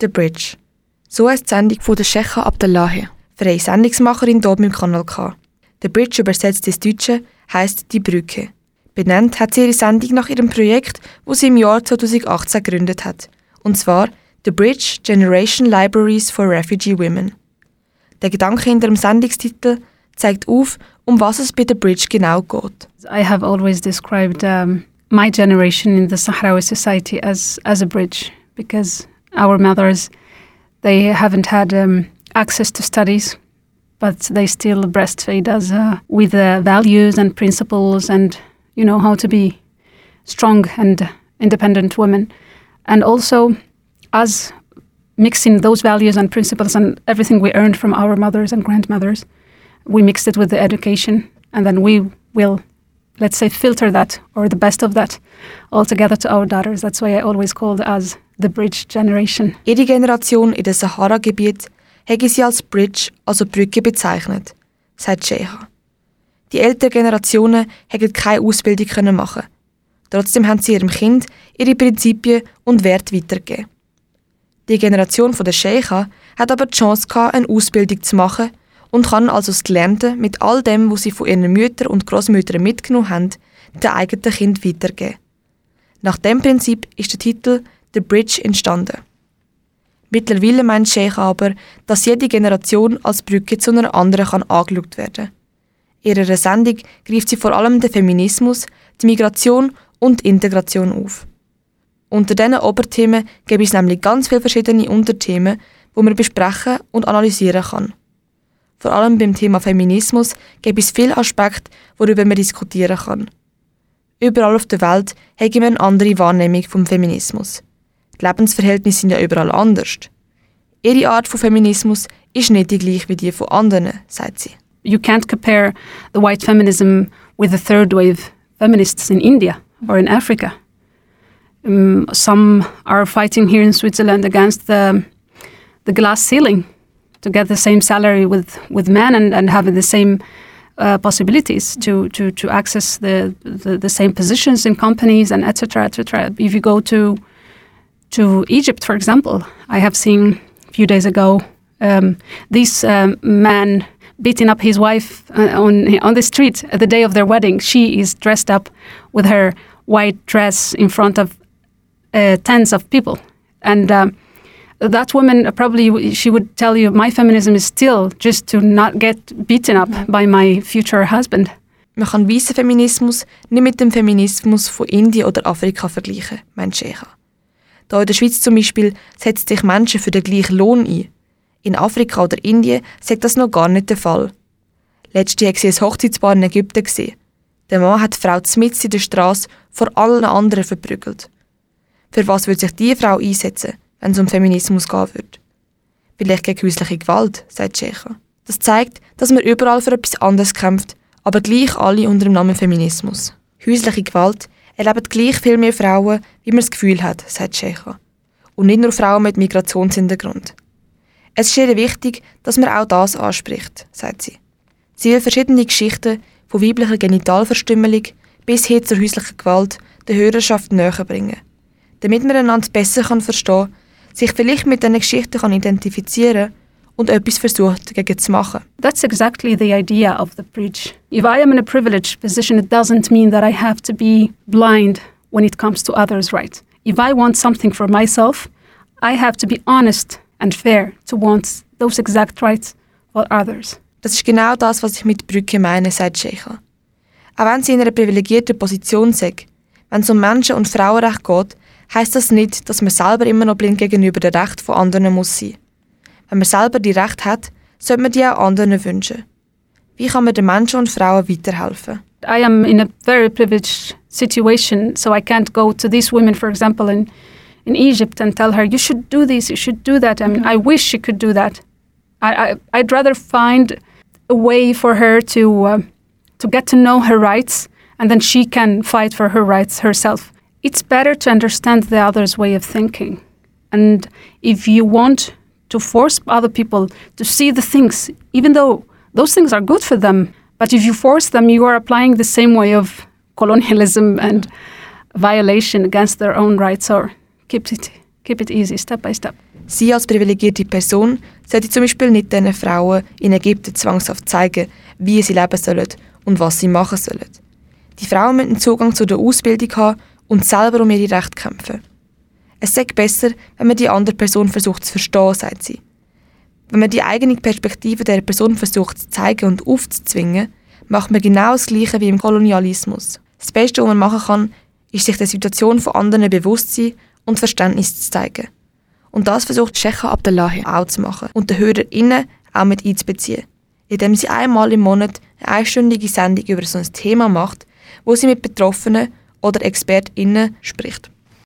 The Bridge. So heißt die Sendung von der Sheikha Abdullahi, freie Sendungsmacherin hier beim Kanal K. The Bridge übersetzt ins Deutsche heisst die Brücke. Benannt hat sie ihre Sendung nach ihrem Projekt, wo sie im Jahr 2018 gegründet hat. Und zwar The Bridge Generation Libraries for Refugee Women. Der Gedanke hinter dem Sendungstitel zeigt auf, um was es bei The Bridge genau geht. I have always described um, my generation in the Sahrawi society as, as a bridge because our mothers, they haven't had um, access to studies, but they still breastfeed us uh, with uh, values and principles and, you know, how to be strong and independent women. And also, us mixing those values and principles and everything we earned from our mothers and grandmothers, we mixed it with the education, and then we will let's say, filter that or the best of that altogether to our daughters. That's why I always called us the Bridge Generation. Ihre Generation in den Sahara-Gebiet hätte sie als Bridge, also Brücke, bezeichnet, sagt Sheha. Die älteren Generationen hätten keine Ausbildung können machen. Trotzdem haben sie ihrem Kind ihre Prinzipien und Werte weitergegeben. Die Generation der Sheikha hat aber die Chance gehabt, eine Ausbildung zu machen und kann also das Gelernte mit all dem, was sie von ihren Müttern und Großmüttern mitgenommen haben, den eigenen Kind weitergeben. Nach dem Prinzip ist der Titel The Bridge entstanden. Mittlerweile meint Sheikh aber, dass jede Generation als Brücke zu einer anderen kann angeschaut werden. In ihrer Sendung greift sie vor allem den Feminismus, die Migration und die Integration auf. Unter diesen Oberthemen gibt es nämlich ganz viele verschiedene Unterthemen, die man besprechen und analysieren kann. Vor allem beim Thema Feminismus gibt es viele Aspekte, worüber man diskutieren kann. Überall auf der Welt haben wir eine andere Wahrnehmung vom Feminismus. Die Lebensverhältnisse sind ja überall anders. Ihre Art von Feminismus ist nicht die gleiche wie die von anderen, sagt sie. You can't compare the white feminism with the third wave feminists in India or in Africa. Um, some are fighting here in Switzerland against the, the glass ceiling to get the same salary with, with men and, and having the same uh, possibilities to, to, to access the, the, the, same positions in companies and etc. etc. If you go to to Egypt, for example, I have seen a few days ago um, this um, man beating up his wife uh, on on the street at the day of their wedding. She is dressed up with her white dress in front of uh, tens of people, and um, that woman probably she would tell you my feminism is still just to not get beaten up by my future husband. Man kann weißen Feminismus nicht mit dem Feminismus von Indien oder Afrika vergleichen, meint Sheikha. Da in der Schweiz zum Beispiel setzt sich Menschen für den gleichen Lohn ein. In Afrika oder Indien sagt das noch gar nicht der Fall. Letztes Jahr war ein Hochzeitspaar in Ägypten. Der Mann hat die Frau mitten in der Straße vor allen anderen verprügelt. Für was würde sich diese Frau einsetzen? Wenn es um Feminismus gehen würde. Vielleicht gegen häusliche Gewalt, sagt Schecha. Das zeigt, dass man überall für etwas anderes kämpft, aber gleich alle unter dem Namen Feminismus. Häusliche Gewalt erleben gleich viel mehr Frauen, wie man das Gefühl hat, sagt Schecha. Und nicht nur Frauen mit Migrationshintergrund. Es ist sehr wichtig, dass man auch das anspricht, sagt sie. Sie will verschiedene Geschichten von weiblicher Genitalverstümmelung bis hin zur häuslichen Gewalt der Hörerschaft näher bringen, damit man einander besser verstehen kann sich vielleicht mit diesen Geschichten kann identifizieren und etwas versucht dagegen zu machen. That's exactly the idea of the bridge. If I am in a privileged position, it doesn't mean that I have to be blind when it comes to others' rights. If I want something for myself, I have to be honest and fair to want those exact rights for others. Das ist genau das, was ich mit Brücke meine, sagt Sheikha. Auch wenn sie in einer privilegierten Position sind, wenn es um Menschen- und Frauenrecht geht, heißt das nicht, dass man selber immer noch blind gegenüber den Rechten von anderen muss sein. Wenn man selber die Rechte hat, sollte man die auch anderen wünschen. Wie kann man den Menschen und Frauen weiterhelfen? I am in a very privileged situation, so I can't go to these women, for example, in, in Egypt and tell her, you should do this, you should do that. I mean, I wish she could do that. I, I, would rather find a way for her to, uh, to get to know her rights and then she can fight for her rights herself. It's better to understand the other's way of thinking. And if you want to force other people to see the things, even though those things are good for them, but if you force them, you are applying the same way of colonialism and violation against their own rights or keep it keep it easy, step by step. Sie als privilegierte Person sollte zum Beispiel nicht diesen Frauen in Ägypten zwangshaft zeigen, wie sie leben sollen und was sie machen sollen. Die Frauen müssen Zugang zu der Ausbildung haben und selber um ihre Rechte kämpfen. Es sei besser, wenn man die andere Person versucht zu verstehen, sagt sie. Wenn man die eigene Perspektive der Person versucht zu zeigen und aufzuzwingen, macht man genau das Gleiche wie im Kolonialismus. Das Beste, was man machen kann, ist sich der Situation von anderen bewusst sein und Verständnis zu zeigen. Und das versucht Sheikha Abdullahi auch zu machen und den HörerInnen auch mit einzubeziehen, indem sie einmal im Monat eine einstündige Sendung über so ein Thema macht, wo sie mit Betroffenen oder ExpertInnen spricht.